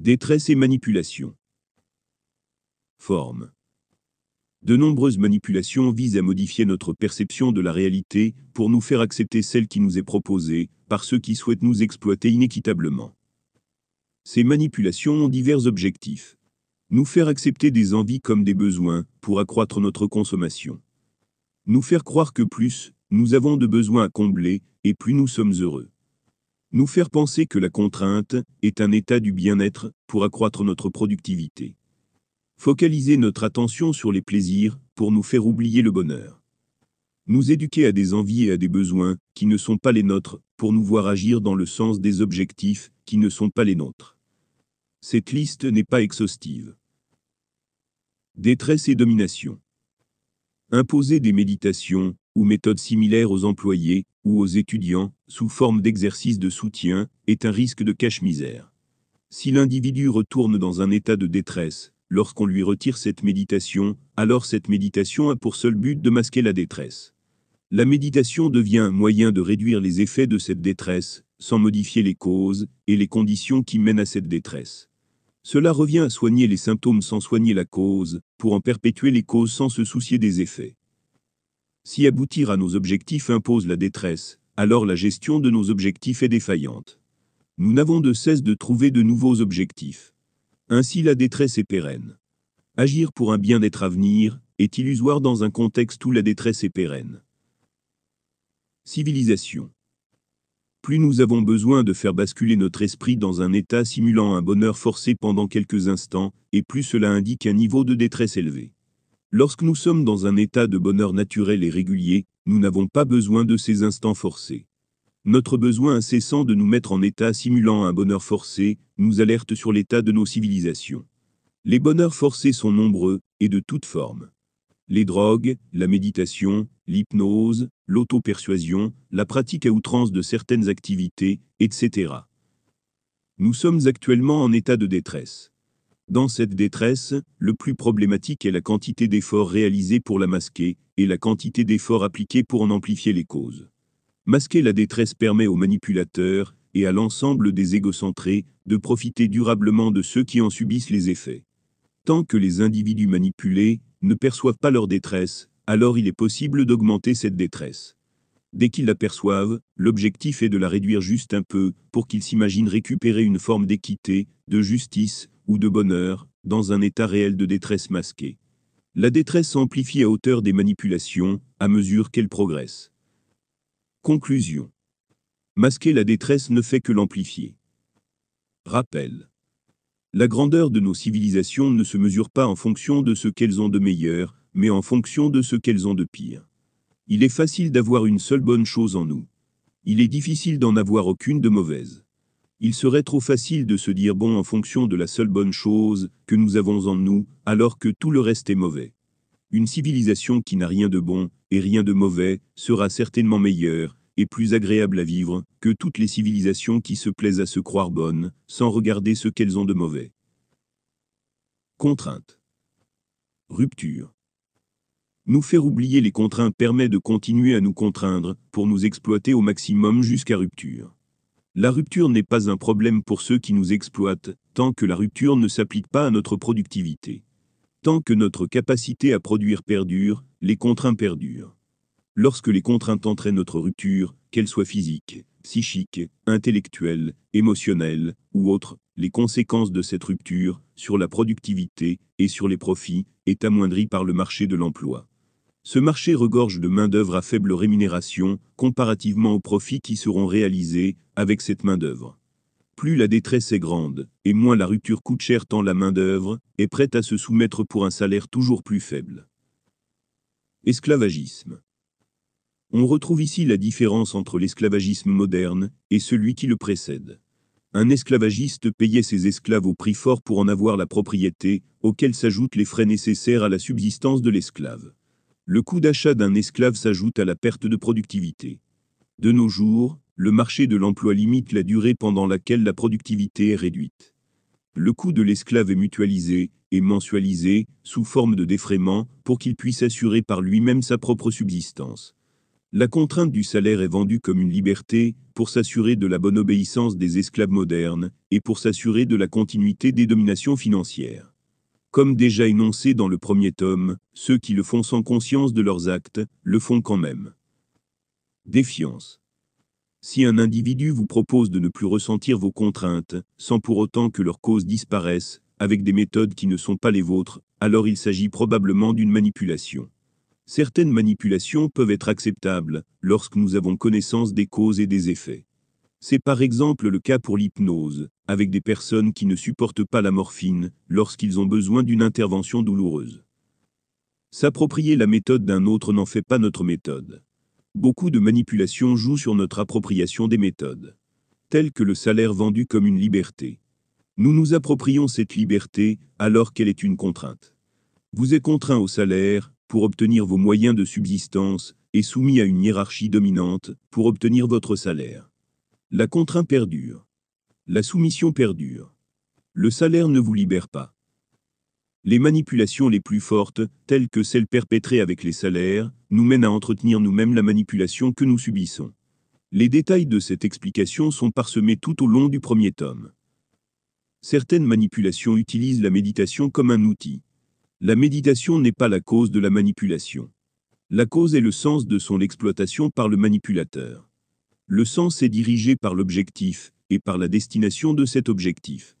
Détresse et manipulation. Forme. De nombreuses manipulations visent à modifier notre perception de la réalité pour nous faire accepter celle qui nous est proposée par ceux qui souhaitent nous exploiter inéquitablement. Ces manipulations ont divers objectifs. Nous faire accepter des envies comme des besoins pour accroître notre consommation. Nous faire croire que plus nous avons de besoins à combler et plus nous sommes heureux. Nous faire penser que la contrainte est un état du bien-être pour accroître notre productivité. Focaliser notre attention sur les plaisirs pour nous faire oublier le bonheur. Nous éduquer à des envies et à des besoins qui ne sont pas les nôtres pour nous voir agir dans le sens des objectifs qui ne sont pas les nôtres. Cette liste n'est pas exhaustive. Détresse et domination. Imposer des méditations, ou méthodes similaires aux employés ou aux étudiants, sous forme d'exercice de soutien, est un risque de cache-misère. Si l'individu retourne dans un état de détresse, lorsqu'on lui retire cette méditation, alors cette méditation a pour seul but de masquer la détresse. La méditation devient un moyen de réduire les effets de cette détresse, sans modifier les causes et les conditions qui mènent à cette détresse. Cela revient à soigner les symptômes sans soigner la cause, pour en perpétuer les causes sans se soucier des effets. Si aboutir à nos objectifs impose la détresse, alors la gestion de nos objectifs est défaillante. Nous n'avons de cesse de trouver de nouveaux objectifs. Ainsi la détresse est pérenne. Agir pour un bien-être à venir est illusoire dans un contexte où la détresse est pérenne. Civilisation. Plus nous avons besoin de faire basculer notre esprit dans un état simulant un bonheur forcé pendant quelques instants, et plus cela indique un niveau de détresse élevé. Lorsque nous sommes dans un état de bonheur naturel et régulier, nous n'avons pas besoin de ces instants forcés. Notre besoin incessant de nous mettre en état simulant un bonheur forcé nous alerte sur l'état de nos civilisations. Les bonheurs forcés sont nombreux et de toutes formes. Les drogues, la méditation, l'hypnose, l'auto-persuasion, la pratique à outrance de certaines activités, etc. Nous sommes actuellement en état de détresse. Dans cette détresse, le plus problématique est la quantité d'efforts réalisés pour la masquer, et la quantité d'efforts appliqués pour en amplifier les causes. Masquer la détresse permet aux manipulateurs, et à l'ensemble des égocentrés, de profiter durablement de ceux qui en subissent les effets. Tant que les individus manipulés ne perçoivent pas leur détresse, alors il est possible d'augmenter cette détresse. Dès qu'ils l'aperçoivent, l'objectif est de la réduire juste un peu, pour qu'ils s'imaginent récupérer une forme d'équité, de justice, ou de bonheur, dans un état réel de détresse masquée. La détresse s'amplifie à hauteur des manipulations, à mesure qu'elle progresse. Conclusion. Masquer la détresse ne fait que l'amplifier. Rappel. La grandeur de nos civilisations ne se mesure pas en fonction de ce qu'elles ont de meilleur, mais en fonction de ce qu'elles ont de pire. Il est facile d'avoir une seule bonne chose en nous. Il est difficile d'en avoir aucune de mauvaise. Il serait trop facile de se dire bon en fonction de la seule bonne chose que nous avons en nous, alors que tout le reste est mauvais. Une civilisation qui n'a rien de bon et rien de mauvais sera certainement meilleure et plus agréable à vivre que toutes les civilisations qui se plaisent à se croire bonnes, sans regarder ce qu'elles ont de mauvais. Contrainte. Rupture. Nous faire oublier les contraintes permet de continuer à nous contraindre pour nous exploiter au maximum jusqu'à rupture. La rupture n'est pas un problème pour ceux qui nous exploitent, tant que la rupture ne s'applique pas à notre productivité. Tant que notre capacité à produire perdure, les contraintes perdurent. Lorsque les contraintes entraînent notre rupture, qu'elles soient physiques, psychiques, intellectuelles, émotionnelles ou autres, les conséquences de cette rupture, sur la productivité et sur les profits, est amoindrie par le marché de l'emploi. Ce marché regorge de main-d'œuvre à faible rémunération, comparativement aux profits qui seront réalisés avec cette main-d'œuvre. Plus la détresse est grande, et moins la rupture coûte cher tant la main-d'œuvre est prête à se soumettre pour un salaire toujours plus faible. Esclavagisme. On retrouve ici la différence entre l'esclavagisme moderne et celui qui le précède. Un esclavagiste payait ses esclaves au prix fort pour en avoir la propriété, auquel s'ajoutent les frais nécessaires à la subsistance de l'esclave. Le coût d'achat d'un esclave s'ajoute à la perte de productivité. De nos jours, le marché de l'emploi limite la durée pendant laquelle la productivité est réduite. Le coût de l'esclave est mutualisé et mensualisé sous forme de défraiement pour qu'il puisse assurer par lui-même sa propre subsistance. La contrainte du salaire est vendue comme une liberté, pour s'assurer de la bonne obéissance des esclaves modernes, et pour s'assurer de la continuité des dominations financières. Comme déjà énoncé dans le premier tome, ceux qui le font sans conscience de leurs actes, le font quand même. Défiance. Si un individu vous propose de ne plus ressentir vos contraintes, sans pour autant que leurs causes disparaissent, avec des méthodes qui ne sont pas les vôtres, alors il s'agit probablement d'une manipulation. Certaines manipulations peuvent être acceptables lorsque nous avons connaissance des causes et des effets. C'est par exemple le cas pour l'hypnose, avec des personnes qui ne supportent pas la morphine lorsqu'ils ont besoin d'une intervention douloureuse. S'approprier la méthode d'un autre n'en fait pas notre méthode. Beaucoup de manipulations jouent sur notre appropriation des méthodes, telles que le salaire vendu comme une liberté. Nous nous approprions cette liberté alors qu'elle est une contrainte. Vous êtes contraint au salaire, pour obtenir vos moyens de subsistance, et soumis à une hiérarchie dominante, pour obtenir votre salaire. La contrainte perdure. La soumission perdure. Le salaire ne vous libère pas. Les manipulations les plus fortes, telles que celles perpétrées avec les salaires, nous mènent à entretenir nous-mêmes la manipulation que nous subissons. Les détails de cette explication sont parsemés tout au long du premier tome. Certaines manipulations utilisent la méditation comme un outil. La méditation n'est pas la cause de la manipulation. La cause est le sens de son exploitation par le manipulateur. Le sens est dirigé par l'objectif, et par la destination de cet objectif.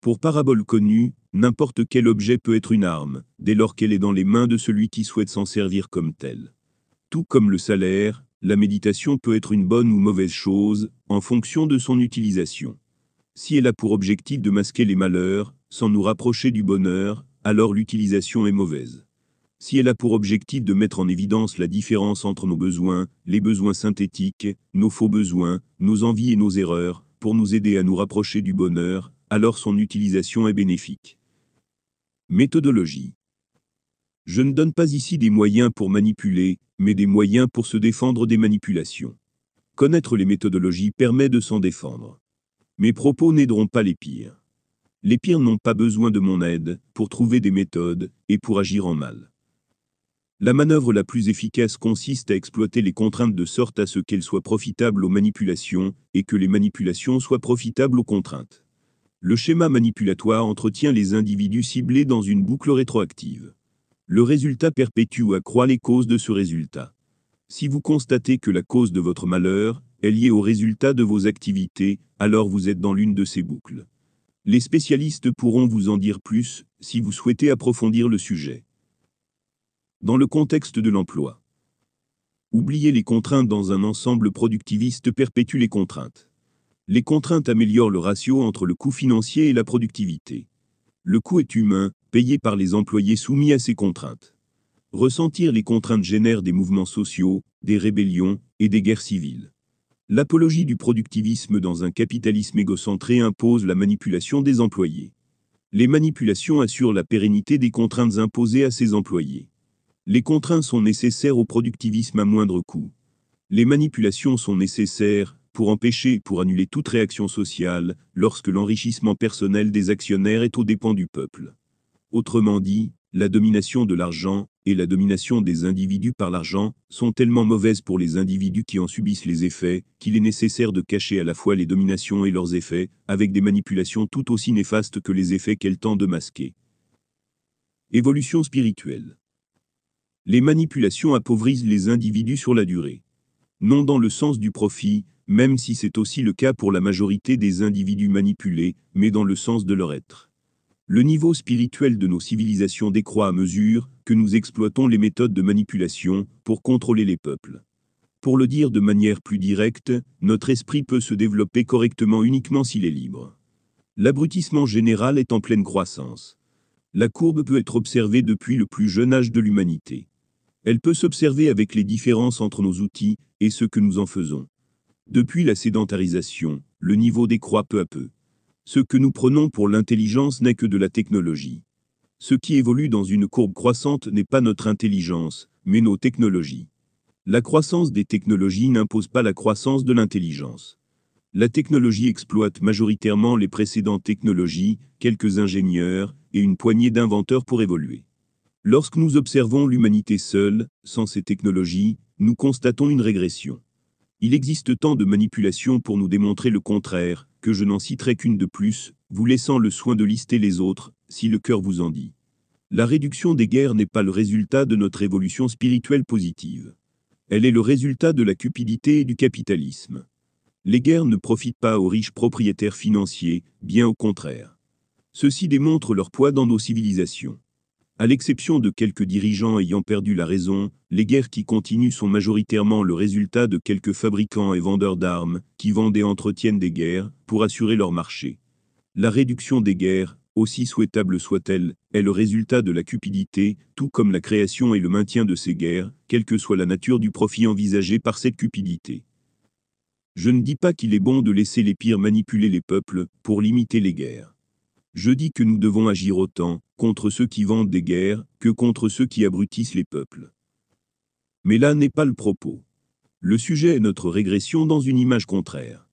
Pour parabole connue, n'importe quel objet peut être une arme, dès lors qu'elle est dans les mains de celui qui souhaite s'en servir comme tel. Tout comme le salaire, la méditation peut être une bonne ou mauvaise chose, en fonction de son utilisation. Si elle a pour objectif de masquer les malheurs, sans nous rapprocher du bonheur, alors l'utilisation est mauvaise. Si elle a pour objectif de mettre en évidence la différence entre nos besoins, les besoins synthétiques, nos faux besoins, nos envies et nos erreurs, pour nous aider à nous rapprocher du bonheur, alors son utilisation est bénéfique. Méthodologie. Je ne donne pas ici des moyens pour manipuler, mais des moyens pour se défendre des manipulations. Connaître les méthodologies permet de s'en défendre. Mes propos n'aideront pas les pires. Les pires n'ont pas besoin de mon aide pour trouver des méthodes et pour agir en mal. La manœuvre la plus efficace consiste à exploiter les contraintes de sorte à ce qu'elles soient profitables aux manipulations et que les manipulations soient profitables aux contraintes. Le schéma manipulatoire entretient les individus ciblés dans une boucle rétroactive. Le résultat perpétue ou accroît les causes de ce résultat. Si vous constatez que la cause de votre malheur est liée au résultat de vos activités, alors vous êtes dans l'une de ces boucles. Les spécialistes pourront vous en dire plus, si vous souhaitez approfondir le sujet. Dans le contexte de l'emploi. Oublier les contraintes dans un ensemble productiviste perpétue les contraintes. Les contraintes améliorent le ratio entre le coût financier et la productivité. Le coût est humain, payé par les employés soumis à ces contraintes. Ressentir les contraintes génère des mouvements sociaux, des rébellions et des guerres civiles. L'apologie du productivisme dans un capitalisme égocentré impose la manipulation des employés. Les manipulations assurent la pérennité des contraintes imposées à ces employés. Les contraintes sont nécessaires au productivisme à moindre coût. Les manipulations sont nécessaires pour empêcher et pour annuler toute réaction sociale lorsque l'enrichissement personnel des actionnaires est aux dépens du peuple. Autrement dit, la domination de l'argent et la domination des individus par l'argent sont tellement mauvaises pour les individus qui en subissent les effets, qu'il est nécessaire de cacher à la fois les dominations et leurs effets, avec des manipulations tout aussi néfastes que les effets qu'elles tentent de masquer. Évolution spirituelle. Les manipulations appauvrissent les individus sur la durée. Non dans le sens du profit, même si c'est aussi le cas pour la majorité des individus manipulés, mais dans le sens de leur être. Le niveau spirituel de nos civilisations décroît à mesure que nous exploitons les méthodes de manipulation pour contrôler les peuples. Pour le dire de manière plus directe, notre esprit peut se développer correctement uniquement s'il est libre. L'abrutissement général est en pleine croissance. La courbe peut être observée depuis le plus jeune âge de l'humanité. Elle peut s'observer avec les différences entre nos outils et ce que nous en faisons. Depuis la sédentarisation, le niveau décroît peu à peu. Ce que nous prenons pour l'intelligence n'est que de la technologie. Ce qui évolue dans une courbe croissante n'est pas notre intelligence, mais nos technologies. La croissance des technologies n'impose pas la croissance de l'intelligence. La technologie exploite majoritairement les précédentes technologies, quelques ingénieurs, et une poignée d'inventeurs pour évoluer. Lorsque nous observons l'humanité seule, sans ces technologies, nous constatons une régression. Il existe tant de manipulations pour nous démontrer le contraire, que je n'en citerai qu'une de plus, vous laissant le soin de lister les autres, si le cœur vous en dit. La réduction des guerres n'est pas le résultat de notre évolution spirituelle positive. Elle est le résultat de la cupidité et du capitalisme. Les guerres ne profitent pas aux riches propriétaires financiers, bien au contraire. Ceux-ci démontrent leur poids dans nos civilisations. À l'exception de quelques dirigeants ayant perdu la raison, les guerres qui continuent sont majoritairement le résultat de quelques fabricants et vendeurs d'armes qui vendent et entretiennent des guerres pour assurer leur marché. La réduction des guerres, aussi souhaitable soit-elle, est le résultat de la cupidité, tout comme la création et le maintien de ces guerres, quelle que soit la nature du profit envisagé par cette cupidité. Je ne dis pas qu'il est bon de laisser les pires manipuler les peuples pour limiter les guerres. Je dis que nous devons agir autant contre ceux qui vendent des guerres que contre ceux qui abrutissent les peuples. Mais là n'est pas le propos. Le sujet est notre régression dans une image contraire.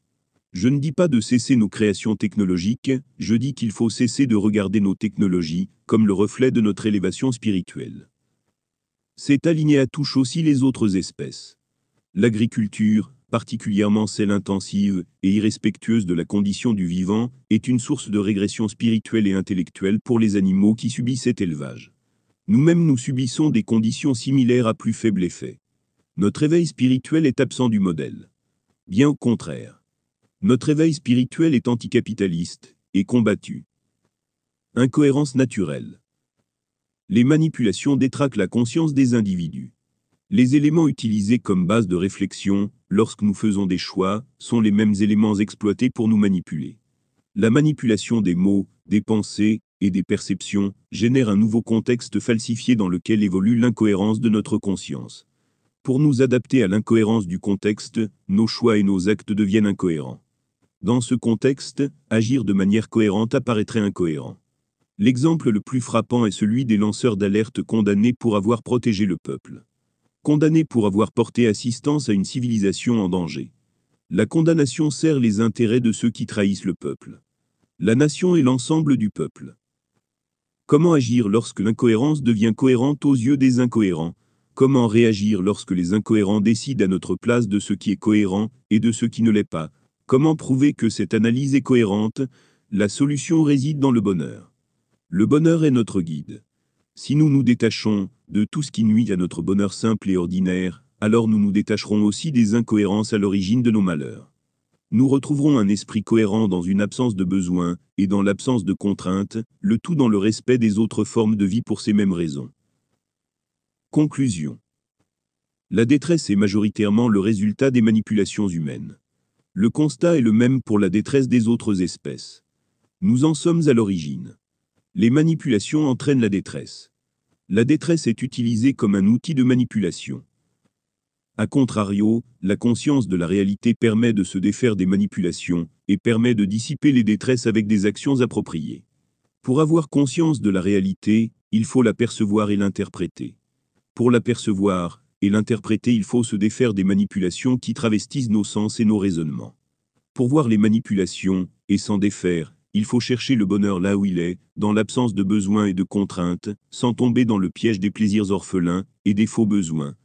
Je ne dis pas de cesser nos créations technologiques, je dis qu'il faut cesser de regarder nos technologies comme le reflet de notre élévation spirituelle. Cet alinéa touche aussi les autres espèces. L'agriculture, particulièrement celle intensive et irrespectueuse de la condition du vivant, est une source de régression spirituelle et intellectuelle pour les animaux qui subissent cet élevage. Nous-mêmes nous subissons des conditions similaires à plus faible effet. Notre éveil spirituel est absent du modèle. Bien au contraire. Notre éveil spirituel est anticapitaliste et combattu. Incohérence naturelle. Les manipulations détraquent la conscience des individus. Les éléments utilisés comme base de réflexion, lorsque nous faisons des choix, sont les mêmes éléments exploités pour nous manipuler. La manipulation des mots, des pensées et des perceptions génère un nouveau contexte falsifié dans lequel évolue l'incohérence de notre conscience. Pour nous adapter à l'incohérence du contexte, nos choix et nos actes deviennent incohérents. Dans ce contexte, agir de manière cohérente apparaîtrait incohérent. L'exemple le plus frappant est celui des lanceurs d'alerte condamnés pour avoir protégé le peuple condamné pour avoir porté assistance à une civilisation en danger. La condamnation sert les intérêts de ceux qui trahissent le peuple. La nation est l'ensemble du peuple. Comment agir lorsque l'incohérence devient cohérente aux yeux des incohérents? Comment réagir lorsque les incohérents décident à notre place de ce qui est cohérent et de ce qui ne l'est pas? Comment prouver que cette analyse est cohérente? La solution réside dans le bonheur. Le bonheur est notre guide. Si nous nous détachons de tout ce qui nuit à notre bonheur simple et ordinaire, alors nous nous détacherons aussi des incohérences à l'origine de nos malheurs. Nous retrouverons un esprit cohérent dans une absence de besoin et dans l'absence de contraintes, le tout dans le respect des autres formes de vie pour ces mêmes raisons. Conclusion. La détresse est majoritairement le résultat des manipulations humaines. Le constat est le même pour la détresse des autres espèces. Nous en sommes à l'origine. Les manipulations entraînent la détresse. La détresse est utilisée comme un outil de manipulation. A contrario, la conscience de la réalité permet de se défaire des manipulations et permet de dissiper les détresses avec des actions appropriées. Pour avoir conscience de la réalité, il faut la percevoir et l'interpréter. Pour la percevoir et l'interpréter, il faut se défaire des manipulations qui travestissent nos sens et nos raisonnements. Pour voir les manipulations et s'en défaire, il faut chercher le bonheur là où il est, dans l'absence de besoins et de contraintes, sans tomber dans le piège des plaisirs orphelins et des faux besoins,